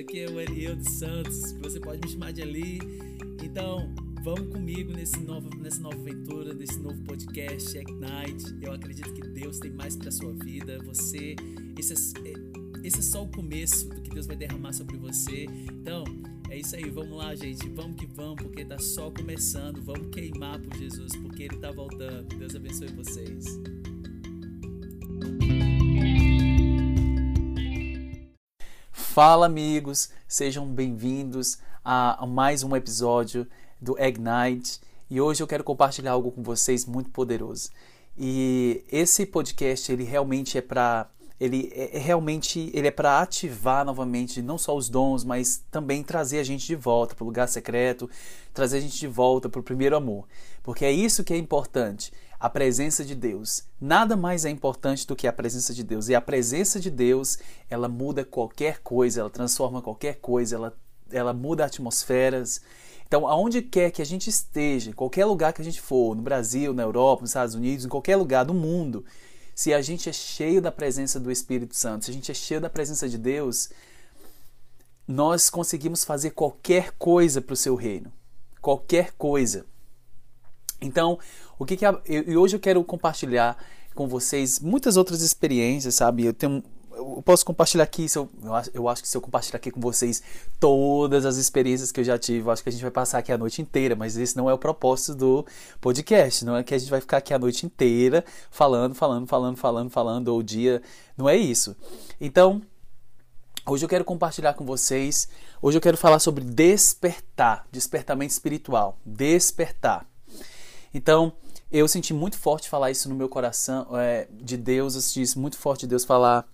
Aqui é o dos Santos. Você pode me chamar de Ali. Então, vamos comigo nesse novo, nessa nova aventura, nesse novo podcast, Ignite. Eu acredito que Deus tem mais para sua vida. Você, esse é, esse é só o começo do que Deus vai derramar sobre você. Então, é isso aí, vamos lá, gente. Vamos que vamos, porque tá só começando. Vamos queimar por Jesus, porque ele tá voltando. Deus abençoe vocês. Fala, amigos. Sejam bem-vindos a, mais um episódio do Ignite. E hoje eu quero compartilhar algo com vocês muito poderoso. E esse podcast, ele realmente é para ele é, é realmente ele é para ativar novamente não só os dons, mas também trazer a gente de volta para o lugar secreto, trazer a gente de volta para o primeiro amor, porque é isso que é importante, a presença de Deus. Nada mais é importante do que a presença de Deus. E a presença de Deus, ela muda qualquer coisa, ela transforma qualquer coisa, ela ela muda atmosferas. Então, aonde quer que a gente esteja, qualquer lugar que a gente for, no Brasil, na Europa, nos Estados Unidos, em qualquer lugar do mundo, se a gente é cheio da presença do Espírito Santo, se a gente é cheio da presença de Deus, nós conseguimos fazer qualquer coisa para o seu reino. Qualquer coisa. Então, o que, que a, eu, hoje eu quero compartilhar com vocês muitas outras experiências, sabe? Eu tenho eu posso compartilhar aqui, se eu, eu, acho, eu acho que se eu compartilhar aqui com vocês todas as experiências que eu já tive, eu acho que a gente vai passar aqui a noite inteira, mas esse não é o propósito do podcast, não é que a gente vai ficar aqui a noite inteira falando, falando, falando, falando, falando, ou o dia, não é isso. Então, hoje eu quero compartilhar com vocês, hoje eu quero falar sobre despertar, despertamento espiritual, despertar. Então, eu senti muito forte falar isso no meu coração, é, de Deus, eu senti muito forte de Deus falar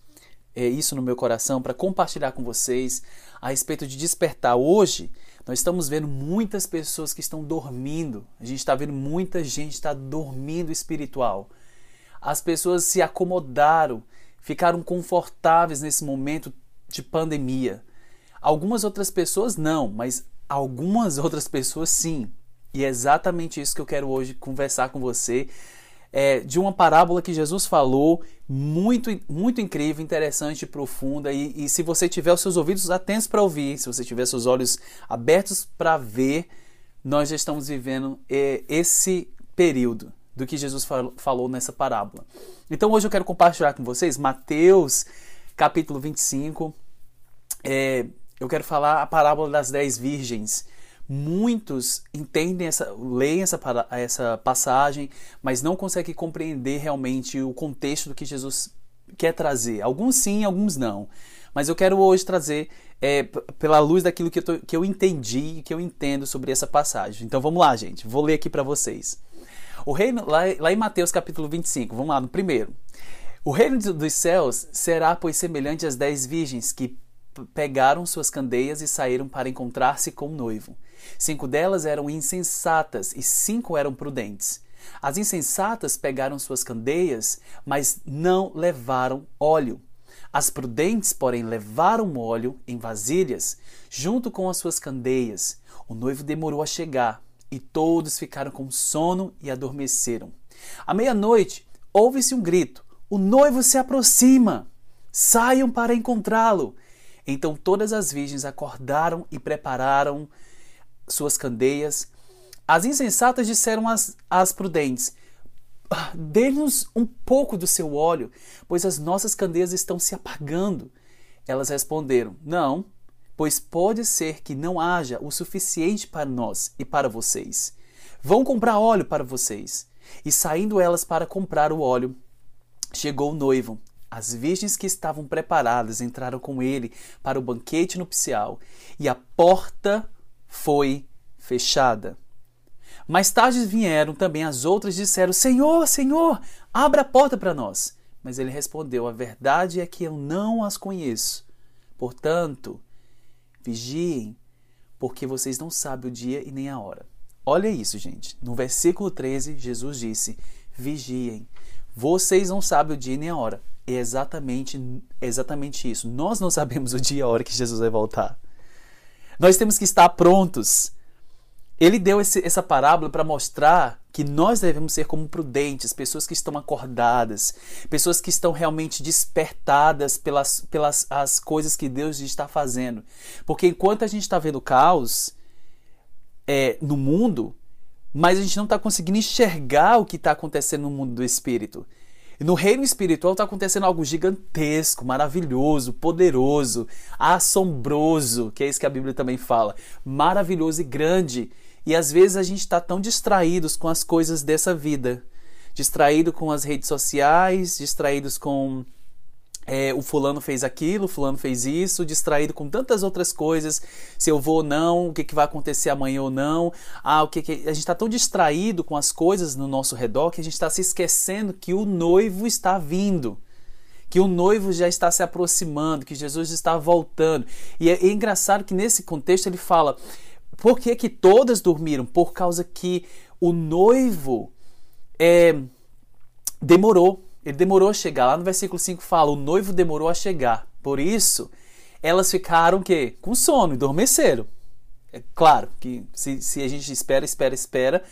é, isso no meu coração para compartilhar com vocês a respeito de despertar. Hoje, nós estamos vendo muitas pessoas que estão dormindo. A gente está vendo muita gente está dormindo espiritual. As pessoas se acomodaram, ficaram confortáveis nesse momento de pandemia. Algumas outras pessoas não, mas algumas outras pessoas sim. E é exatamente isso que eu quero hoje conversar com você é, de uma parábola que Jesus falou, muito, muito incrível, interessante, profunda. E, e se você tiver os seus ouvidos atentos para ouvir, se você tiver seus olhos abertos para ver, nós já estamos vivendo é, esse período do que Jesus falou nessa parábola. Então hoje eu quero compartilhar com vocês Mateus capítulo 25. É, eu quero falar a parábola das dez virgens. Muitos entendem essa, leem essa, essa passagem, mas não conseguem compreender realmente o contexto do que Jesus quer trazer. Alguns sim, alguns não. Mas eu quero hoje trazer é, pela luz daquilo que eu, tô, que eu entendi e que eu entendo sobre essa passagem. Então vamos lá, gente. Vou ler aqui para vocês. O reino, lá, lá em Mateus capítulo 25, vamos lá no primeiro. O reino dos céus será, pois, semelhante às dez virgens que pegaram suas candeias e saíram para encontrar-se com o noivo. Cinco delas eram insensatas e cinco eram prudentes. As insensatas pegaram suas candeias, mas não levaram óleo. As prudentes, porém, levaram óleo em vasilhas, junto com as suas candeias. O noivo demorou a chegar, e todos ficaram com sono e adormeceram. À meia-noite, ouve-se um grito: O noivo se aproxima! Saiam para encontrá-lo! Então todas as virgens acordaram e prepararam suas candeias. As insensatas disseram às, às prudentes: ah, Dê-nos um pouco do seu óleo, pois as nossas candeias estão se apagando. Elas responderam: Não, pois pode ser que não haja o suficiente para nós e para vocês. Vão comprar óleo para vocês. E saindo elas para comprar o óleo, chegou o noivo. As virgens que estavam preparadas entraram com ele para o banquete nupcial, e a porta foi fechada. Mais tarde vieram também as outras e disseram: Senhor, Senhor, abra a porta para nós. Mas ele respondeu: A verdade é que eu não as conheço. Portanto, vigiem, porque vocês não sabem o dia e nem a hora. Olha isso, gente. No versículo 13, Jesus disse: Vigiem. Vocês não sabem o dia nem a hora. É exatamente, exatamente isso. Nós não sabemos o dia e a hora que Jesus vai voltar. Nós temos que estar prontos. ele deu esse, essa parábola para mostrar que nós devemos ser como prudentes, pessoas que estão acordadas, pessoas que estão realmente despertadas pelas, pelas as coisas que Deus está fazendo. Porque enquanto a gente está vendo caos é, no mundo, mas a gente não está conseguindo enxergar o que está acontecendo no mundo do espírito. E no reino espiritual está acontecendo algo gigantesco, maravilhoso, poderoso, assombroso, que é isso que a Bíblia também fala. Maravilhoso e grande. E às vezes a gente está tão distraídos com as coisas dessa vida, distraído com as redes sociais, distraídos com é, o fulano fez aquilo, o fulano fez isso, distraído com tantas outras coisas, se eu vou ou não, o que, que vai acontecer amanhã ou não. Ah, o que, que... A gente está tão distraído com as coisas no nosso redor que a gente está se esquecendo que o noivo está vindo. Que o noivo já está se aproximando, que Jesus está voltando. E é, é engraçado que nesse contexto ele fala: por que, que todas dormiram? Por causa que o noivo é, demorou. Ele demorou a chegar. Lá no versículo 5 fala: o noivo demorou a chegar. Por isso, elas ficaram quê? com sono, adormeceram. É claro que se, se a gente espera, espera, espera,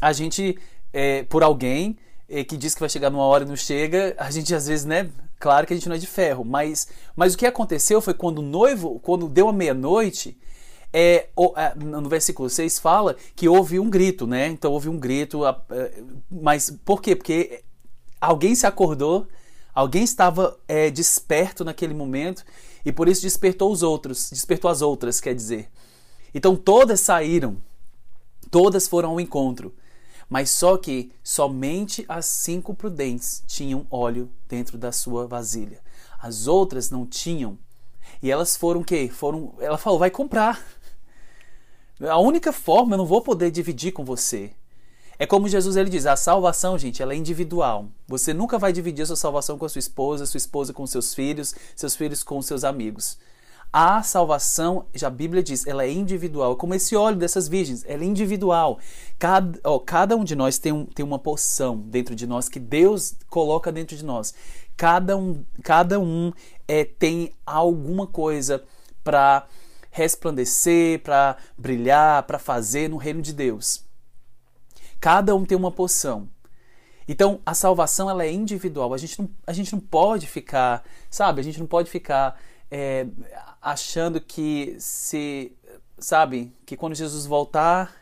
a gente, é, por alguém é, que diz que vai chegar numa hora e não chega, a gente às vezes, né? Claro que a gente não é de ferro, mas, mas o que aconteceu foi quando o noivo, quando deu a meia-noite, é, no versículo 6 fala que houve um grito, né? Então houve um grito, é, mas por quê? Porque alguém se acordou, alguém estava é, desperto naquele momento e por isso despertou os outros, despertou as outras, quer dizer. Então todas saíram, todas foram ao encontro, mas só que somente as cinco prudentes tinham óleo dentro da sua vasilha. As outras não tinham. E elas foram o quê? Foram, ela falou, vai comprar. A única forma eu não vou poder dividir com você. É como Jesus ele diz, a salvação, gente, ela é individual. Você nunca vai dividir a sua salvação com a sua esposa, sua esposa com seus filhos, seus filhos com seus amigos. A salvação, já a Bíblia diz, ela é individual, como esse óleo dessas virgens, ela é individual. Cada, ó, cada um de nós tem, um, tem uma poção dentro de nós que Deus coloca dentro de nós. Cada um, cada um é, tem alguma coisa para resplandecer, para brilhar, para fazer no reino de Deus. Cada um tem uma poção. Então, a salvação ela é individual. A gente não, a gente não pode ficar, sabe? A gente não pode ficar é, achando que se, sabe? Que quando Jesus voltar,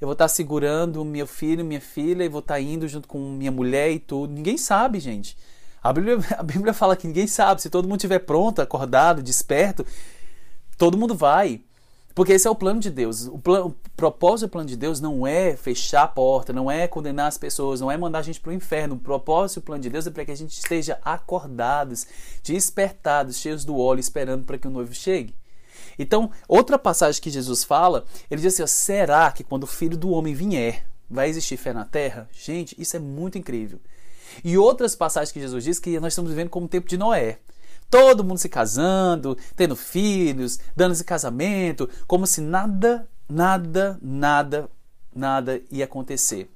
eu vou estar segurando meu filho, minha filha, e vou estar indo junto com minha mulher e tudo. Ninguém sabe, gente. A Bíblia, a Bíblia fala que ninguém sabe. Se todo mundo estiver pronto, acordado, desperto, Todo mundo vai. Porque esse é o plano de Deus. O, plano, o propósito do plano de Deus não é fechar a porta, não é condenar as pessoas, não é mandar a gente para o inferno. O propósito do plano de Deus é para que a gente esteja acordados, despertados, cheios do óleo, esperando para que o noivo chegue. Então, outra passagem que Jesus fala, ele diz assim: ó, será que quando o filho do homem vier, vai existir fé na terra? Gente, isso é muito incrível. E outras passagens que Jesus diz que nós estamos vivendo como o tempo de Noé todo mundo se casando, tendo filhos, dando esse casamento, como se nada, nada, nada, nada ia acontecer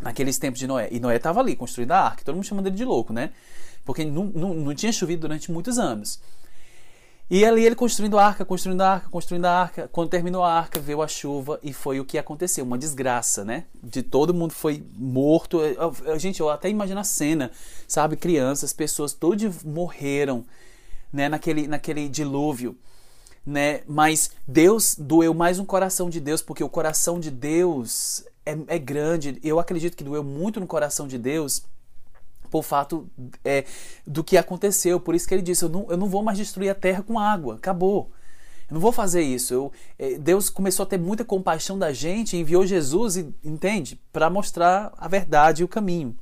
naqueles tempos de Noé. E Noé estava ali construindo a arca, todo mundo chamando ele de louco, né? Porque não, não, não tinha chovido durante muitos anos. E ali ele construindo a arca, construindo a arca, construindo a arca. Quando terminou a arca, veio a chuva e foi o que aconteceu. Uma desgraça, né? De todo mundo foi morto. Gente, eu até imagino a cena, sabe? Crianças, pessoas, todos morreram né? naquele, naquele dilúvio. Né? Mas Deus doeu mais um coração de Deus, porque o coração de Deus é, é grande. Eu acredito que doeu muito no coração de Deus por fato é, do que aconteceu. Por isso que ele disse: eu não, eu não vou mais destruir a terra com água, acabou. Eu não vou fazer isso. Eu, é, Deus começou a ter muita compaixão da gente, enviou Jesus, entende? Para mostrar a verdade e o caminho.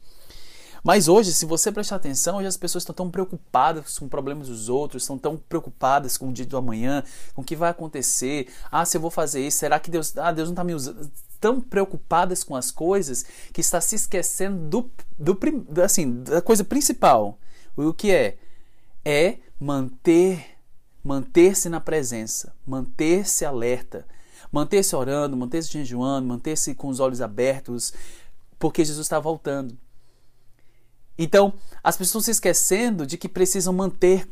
Mas hoje, se você prestar atenção, hoje as pessoas estão tão preocupadas com problemas dos outros, estão tão preocupadas com o dia do amanhã, com o que vai acontecer. Ah, se eu vou fazer isso, será que Deus, ah, Deus não está me usando? Tão preocupadas com as coisas que está se esquecendo do, do assim, da coisa principal. O que é? É manter manter-se na presença, manter-se alerta, manter-se orando, manter-se jejuando, manter-se com os olhos abertos, porque Jesus está voltando. Então, as pessoas se esquecendo de que precisam manter,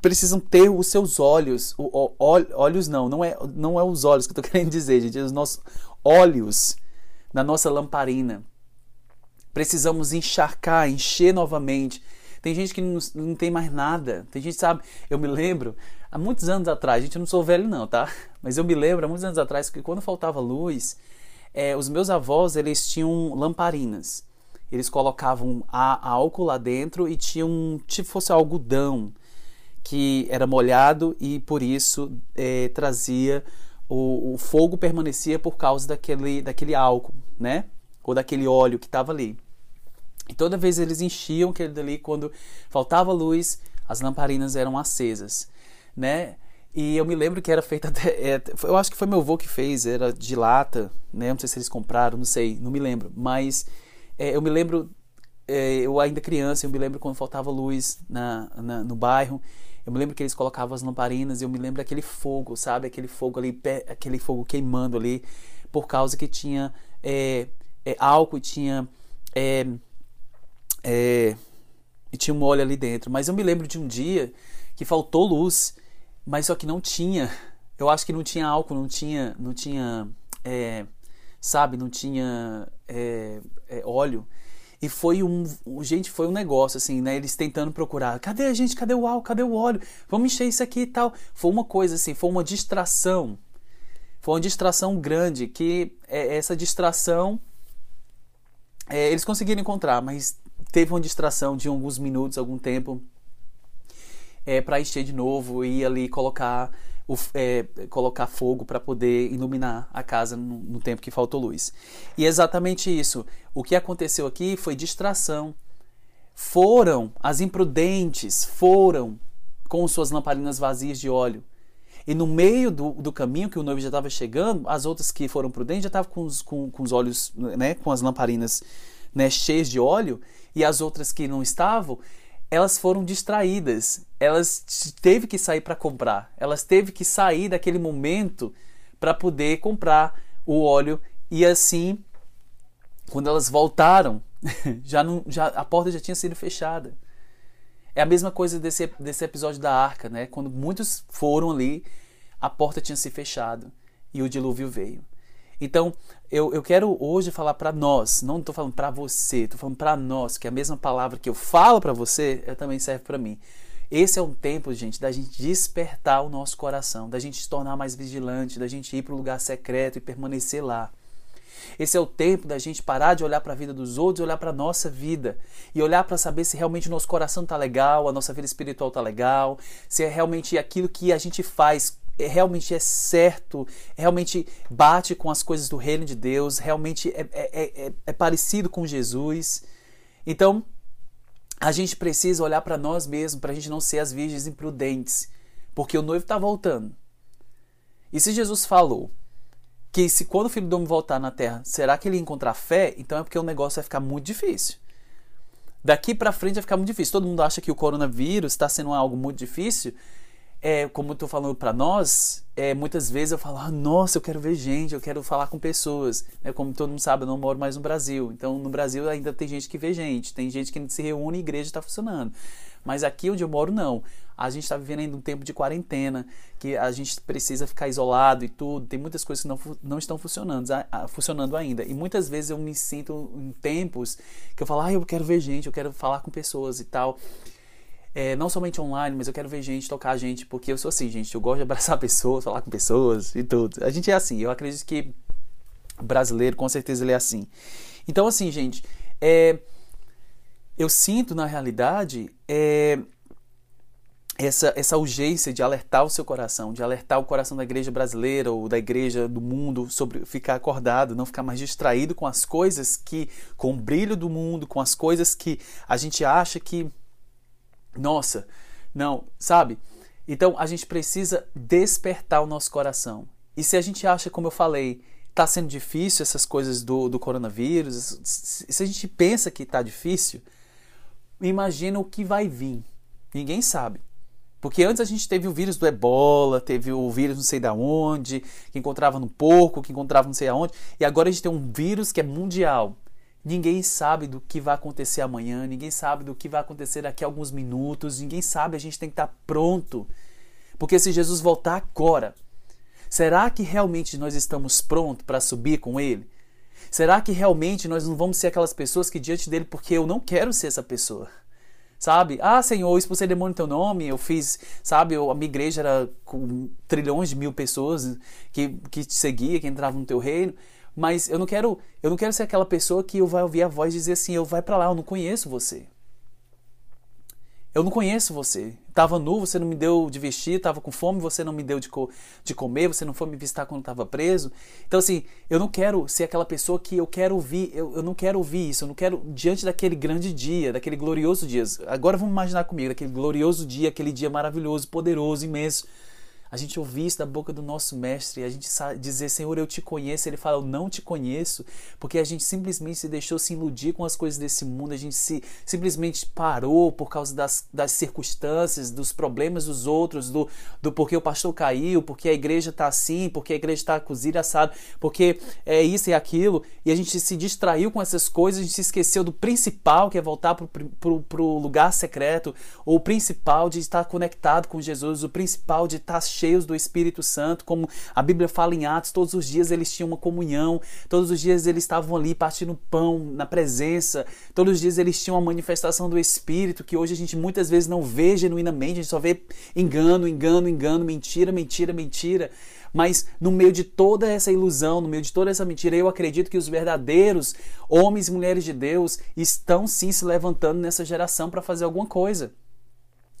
precisam ter os seus olhos, o, o, olhos não, não é, não é os olhos que eu estou querendo dizer, gente, é os nossos olhos na nossa lamparina. Precisamos encharcar, encher novamente. Tem gente que não, não tem mais nada. Tem gente, sabe, eu me lembro, há muitos anos atrás, gente, eu não sou velho não, tá? Mas eu me lembro, há muitos anos atrás, que quando faltava luz, é, os meus avós, eles tinham lamparinas. Eles colocavam a, a álcool lá dentro e tinham, tipo fosse algodão, que era molhado e por isso é, trazia o, o, fogo permanecia por causa daquele, daquele álcool, né? Ou daquele óleo que estava ali. E toda vez eles enchiam aquele dali quando faltava luz, as lamparinas eram acesas, né? E eu me lembro que era feita até, é, eu acho que foi meu avô que fez, era de lata, né? Não sei se eles compraram, não sei, não me lembro, mas é, eu me lembro é, eu ainda criança, eu me lembro quando faltava luz na, na, no bairro eu me lembro que eles colocavam as lamparinas e eu me lembro daquele fogo, sabe? Aquele fogo ali, aquele fogo queimando ali, por causa que tinha é, é, álcool e tinha. É, é, e tinha um óleo ali dentro. Mas eu me lembro de um dia que faltou luz, mas só que não tinha. Eu acho que não tinha álcool, não tinha. Não tinha é, sabe? Não tinha é, óleo. E foi um, gente, foi um negócio assim, né? Eles tentando procurar, cadê a gente? Cadê o álcool? Cadê o óleo? Vamos encher isso aqui e tal. Foi uma coisa assim, foi uma distração. Foi uma distração grande que é, essa distração é, eles conseguiram encontrar, mas teve uma distração de alguns minutos, algum tempo é, para encher de novo e ali colocar o, é, colocar fogo para poder iluminar a casa no, no tempo que faltou luz. E é exatamente isso. O que aconteceu aqui foi distração. Foram as imprudentes, foram com suas lamparinas vazias de óleo. E no meio do, do caminho que o noivo já estava chegando, as outras que foram prudentes já estavam com os, com, com os olhos, né, com as lamparinas né, cheias de óleo, e as outras que não estavam elas foram distraídas. Elas teve que sair para comprar. Elas teve que sair daquele momento para poder comprar o óleo e assim, quando elas voltaram, já não, já a porta já tinha sido fechada. É a mesma coisa desse, desse episódio da arca, né? Quando muitos foram ali, a porta tinha se fechado e o dilúvio veio. Então, eu, eu quero hoje falar para nós, não estou falando para você, estou falando para nós, que a mesma palavra que eu falo para você é, também serve para mim. Esse é um tempo, gente, da gente despertar o nosso coração, da gente se tornar mais vigilante, da gente ir para o lugar secreto e permanecer lá. Esse é o tempo da gente parar de olhar para a vida dos outros e olhar para a nossa vida. E olhar para saber se realmente o nosso coração está legal, a nossa vida espiritual está legal, se é realmente aquilo que a gente faz realmente é certo, realmente bate com as coisas do reino de Deus, realmente é, é, é, é parecido com Jesus. Então, a gente precisa olhar para nós mesmos, para a gente não ser as virgens imprudentes, porque o noivo está voltando. E se Jesus falou que se quando o filho do homem voltar na terra, será que ele encontrar fé? Então é porque o negócio vai ficar muito difícil. Daqui para frente vai ficar muito difícil. Todo mundo acha que o coronavírus está sendo algo muito difícil é, como eu estou falando para nós, é, muitas vezes eu falo, ah, nossa, eu quero ver gente, eu quero falar com pessoas. É, como todo mundo sabe, eu não moro mais no Brasil. Então, no Brasil ainda tem gente que vê gente, tem gente que se reúne e a igreja está funcionando. Mas aqui onde eu moro, não. A gente está vivendo ainda um tempo de quarentena, que a gente precisa ficar isolado e tudo. Tem muitas coisas que não, não estão funcionando, funcionando ainda. E muitas vezes eu me sinto em tempos que eu falo, ah, eu quero ver gente, eu quero falar com pessoas e tal é, não somente online, mas eu quero ver gente, tocar gente, porque eu sou assim, gente. Eu gosto de abraçar pessoas, falar com pessoas e tudo. A gente é assim. Eu acredito que brasileiro, com certeza, ele é assim. Então, assim, gente, é, eu sinto na realidade é, essa, essa urgência de alertar o seu coração, de alertar o coração da igreja brasileira ou da igreja do mundo sobre ficar acordado, não ficar mais distraído com as coisas que, com o brilho do mundo, com as coisas que a gente acha que nossa, não, sabe? Então a gente precisa despertar o nosso coração. E se a gente acha, como eu falei, está sendo difícil essas coisas do, do coronavírus, se a gente pensa que está difícil, imagina o que vai vir. Ninguém sabe. Porque antes a gente teve o vírus do ebola, teve o vírus não sei da onde, que encontrava no porco, que encontrava não sei aonde, e agora a gente tem um vírus que é mundial. Ninguém sabe do que vai acontecer amanhã, ninguém sabe do que vai acontecer daqui a alguns minutos, ninguém sabe, a gente tem que estar pronto. Porque se Jesus voltar agora, será que realmente nós estamos prontos para subir com ele? Será que realmente nós não vamos ser aquelas pessoas que diante dele, porque eu não quero ser essa pessoa? Sabe? Ah, Senhor, eu expulsei demônio em teu nome, eu fiz, sabe? Eu, a minha igreja era com trilhões de mil pessoas que, que te seguia, que entravam no teu reino. Mas eu não quero, eu não quero ser aquela pessoa que eu vai ouvir a voz dizer assim, eu vai para lá, eu não conheço você. Eu não conheço você. Tava nu, você não me deu de vestir, tava com fome, você não me deu de, co de comer, você não foi me visitar quando estava preso. Então, assim, eu não quero ser aquela pessoa que eu quero ouvir, eu, eu não quero ouvir isso, eu não quero, diante daquele grande dia, daquele glorioso dia. Agora vamos imaginar comigo, daquele glorioso dia, aquele dia maravilhoso, poderoso, imenso a gente ouvir isso da boca do nosso mestre, a gente dizer, Senhor, eu te conheço, ele fala, eu não te conheço, porque a gente simplesmente se deixou se iludir com as coisas desse mundo, a gente se simplesmente parou por causa das, das circunstâncias, dos problemas dos outros, do, do porquê o pastor caiu, porque a igreja está assim, porque a igreja está cozida assado, porque é isso e aquilo, e a gente se distraiu com essas coisas, a gente se esqueceu do principal, que é voltar para o lugar secreto, ou o principal de estar conectado com Jesus, o principal de estar cheios do Espírito Santo, como a Bíblia fala em Atos, todos os dias eles tinham uma comunhão, todos os dias eles estavam ali partindo pão na presença, todos os dias eles tinham uma manifestação do Espírito que hoje a gente muitas vezes não vê genuinamente, a gente só vê engano, engano, engano, mentira, mentira, mentira. Mas no meio de toda essa ilusão, no meio de toda essa mentira, eu acredito que os verdadeiros homens e mulheres de Deus estão sim se levantando nessa geração para fazer alguma coisa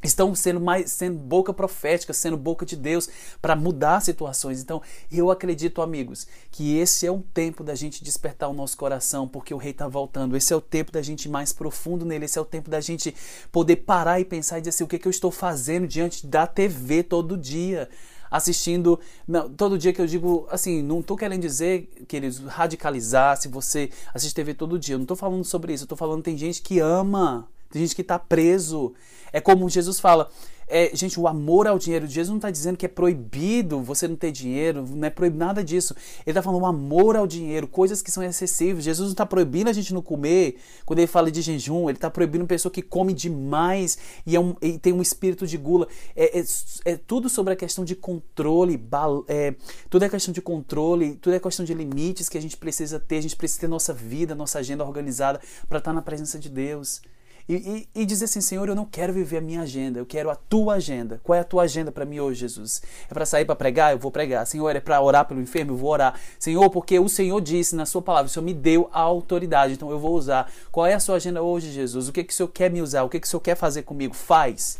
estão sendo mais sendo boca profética, sendo boca de Deus para mudar situações. Então, eu acredito, amigos, que esse é um tempo da gente despertar o nosso coração, porque o rei está voltando. Esse é o tempo da gente ir mais profundo nele, esse é o tempo da gente poder parar e pensar e dizer assim, o que, é que eu estou fazendo diante da TV todo dia assistindo. Não, todo dia que eu digo, assim, não estou querendo dizer, queridos, radicalizar se você assiste TV todo dia. Eu não estou falando sobre isso. Eu estou falando tem gente que ama, tem gente que está preso. É como Jesus fala. É, gente, o amor ao dinheiro, Jesus não está dizendo que é proibido você não ter dinheiro, não é proibido nada disso. Ele está falando o amor ao dinheiro, coisas que são excessivas. Jesus não está proibindo a gente não comer. Quando ele fala de jejum, ele está proibindo uma pessoa que come demais e, é um, e tem um espírito de gula. É, é, é, tudo sobre a questão de controle, é, tudo é questão de controle, tudo é questão de limites que a gente precisa ter. A gente precisa ter nossa vida, nossa agenda organizada para estar tá na presença de Deus. E, e, e, dizer assim, Senhor, eu não quero viver a minha agenda, eu quero a tua agenda. Qual é a tua agenda para mim hoje, Jesus? É para sair para pregar? Eu vou pregar. Senhor, é para orar pelo enfermo? Eu vou orar. Senhor, porque o Senhor disse na sua palavra, o Senhor me deu a autoridade, então eu vou usar. Qual é a sua agenda hoje, Jesus? O que, que o Senhor quer me usar? O que, que o Senhor quer fazer comigo? Faz.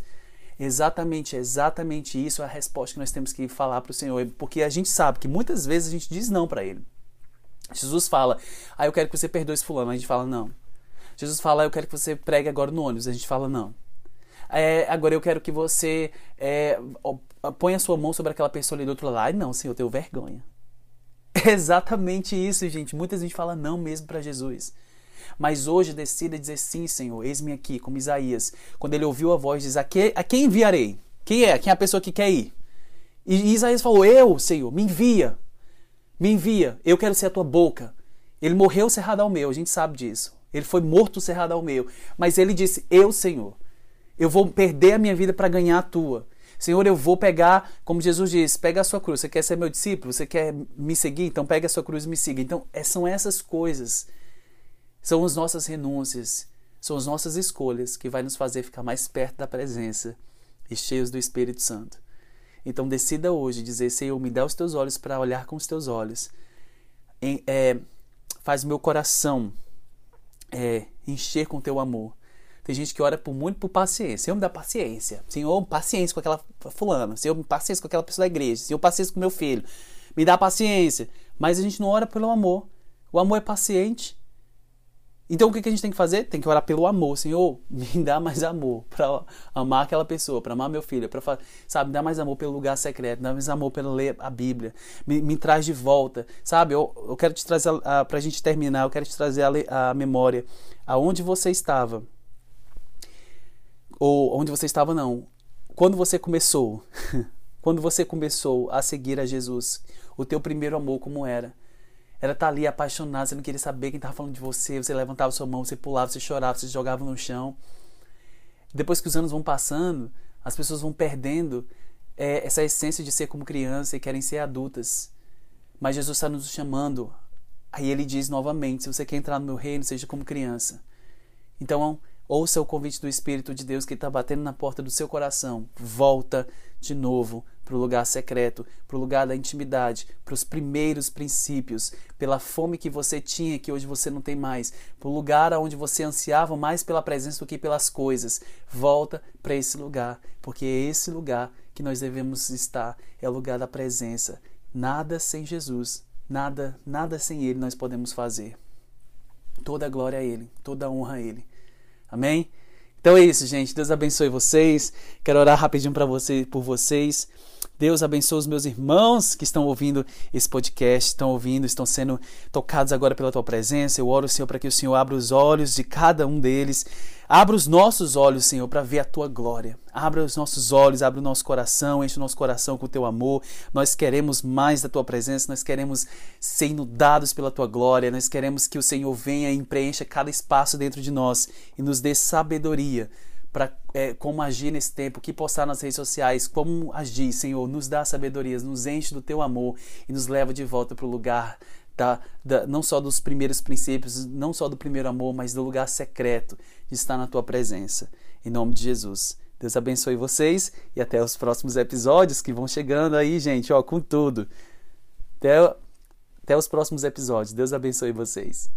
Exatamente, exatamente isso é a resposta que nós temos que falar para o Senhor, porque a gente sabe que muitas vezes a gente diz não para Ele. Jesus fala, ah, eu quero que você perdoe esse fulano. A gente fala, não. Jesus fala, eu quero que você pregue agora no ônibus. A gente fala, não. É, agora eu quero que você é, ponha a sua mão sobre aquela pessoa ali do outro lado. Ai, não, Senhor, eu tenho vergonha. É exatamente isso, gente. Muita gente fala não mesmo para Jesus. Mas hoje decida dizer sim, Senhor, eis-me aqui, como Isaías. Quando ele ouviu a voz, diz: a, que, a quem enviarei? Quem é? Quem é a pessoa que quer ir? E Isaías falou: Eu, Senhor, me envia. Me envia. Eu quero ser a tua boca. Ele morreu cerrado ao meu, a gente sabe disso. Ele foi morto cerrado ao meu. Mas ele disse: Eu, Senhor, eu vou perder a minha vida para ganhar a tua. Senhor, eu vou pegar, como Jesus disse, pega a sua cruz. Você quer ser meu discípulo? Você quer me seguir? Então pega a sua cruz e me siga. Então é, são essas coisas, são as nossas renúncias, são as nossas escolhas que vai nos fazer ficar mais perto da presença e cheios do Espírito Santo. Então decida hoje dizer, Senhor, me dá os teus olhos para olhar com os teus olhos. Em, é, faz meu coração é, encher com teu amor. Tem gente que ora por muito por paciência. Senhor, me dá paciência. Senhor, paciência com aquela fulana. Senhor, paciência com aquela pessoa da igreja. Senhor, paciência com meu filho. Me dá paciência. Mas a gente não ora pelo amor. O amor é paciente. Então o que a gente tem que fazer? Tem que orar pelo amor. Senhor, me dá mais amor para amar aquela pessoa, para amar meu filho, para sabe, me dá mais amor pelo lugar secreto, me dá mais amor pelo ler a Bíblia, me, me traz de volta, sabe? Eu, eu quero te trazer para a gente terminar, eu quero te trazer a, a memória aonde você estava ou onde você estava não, quando você começou, quando você começou a seguir a Jesus, o teu primeiro amor como era? Estar tá ali apaixonado, você não queria saber quem estava falando de você, você levantava sua mão, você pulava, você chorava, você jogava no chão. Depois que os anos vão passando, as pessoas vão perdendo é, essa essência de ser como criança e querem ser adultas. Mas Jesus está nos chamando. Aí ele diz novamente: se você quer entrar no meu reino, seja como criança. Então, ouça o convite do Espírito de Deus que está batendo na porta do seu coração. Volta de novo para o lugar secreto, para o lugar da intimidade, para os primeiros princípios, pela fome que você tinha que hoje você não tem mais, para o lugar onde você ansiava mais pela presença do que pelas coisas. Volta para esse lugar, porque é esse lugar que nós devemos estar, é o lugar da presença. Nada sem Jesus, nada, nada sem Ele nós podemos fazer. Toda glória a Ele, toda honra a Ele. Amém? Então é isso, gente. Deus abençoe vocês. Quero orar rapidinho para você, por vocês. Deus abençoe os meus irmãos que estão ouvindo esse podcast, estão ouvindo, estão sendo tocados agora pela tua presença. Eu oro, Senhor, para que o Senhor abra os olhos de cada um deles. Abra os nossos olhos, Senhor, para ver a tua glória. Abra os nossos olhos, abra o nosso coração, enche o nosso coração com o teu amor. Nós queremos mais da tua presença, nós queremos ser inundados pela tua glória, nós queremos que o Senhor venha e preencha cada espaço dentro de nós e nos dê sabedoria para é, como agir nesse tempo, que postar nas redes sociais, como agir, Senhor, nos dá sabedoria, nos enche do teu amor e nos leva de volta para o lugar da, da, não só dos primeiros princípios, não só do primeiro amor, mas do lugar secreto de estar na tua presença. Em nome de Jesus. Deus abençoe vocês e até os próximos episódios que vão chegando aí, gente, ó, com tudo. Até, até os próximos episódios. Deus abençoe vocês.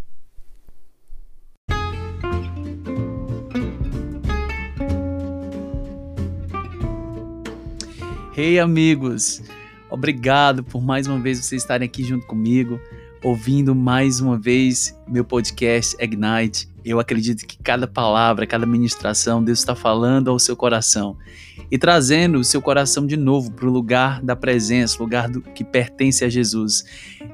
Hey amigos, obrigado por mais uma vez vocês estarem aqui junto comigo, ouvindo mais uma vez meu podcast Ignite. Eu acredito que cada palavra, cada ministração, Deus está falando ao seu coração e trazendo o seu coração de novo para o lugar da presença, lugar do, que pertence a Jesus.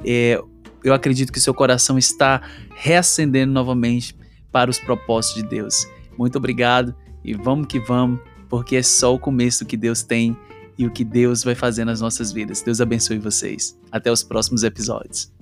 É, eu acredito que seu coração está reacendendo novamente para os propósitos de Deus. Muito obrigado e vamos que vamos, porque é só o começo que Deus tem e o que Deus vai fazer nas nossas vidas. Deus abençoe vocês. Até os próximos episódios.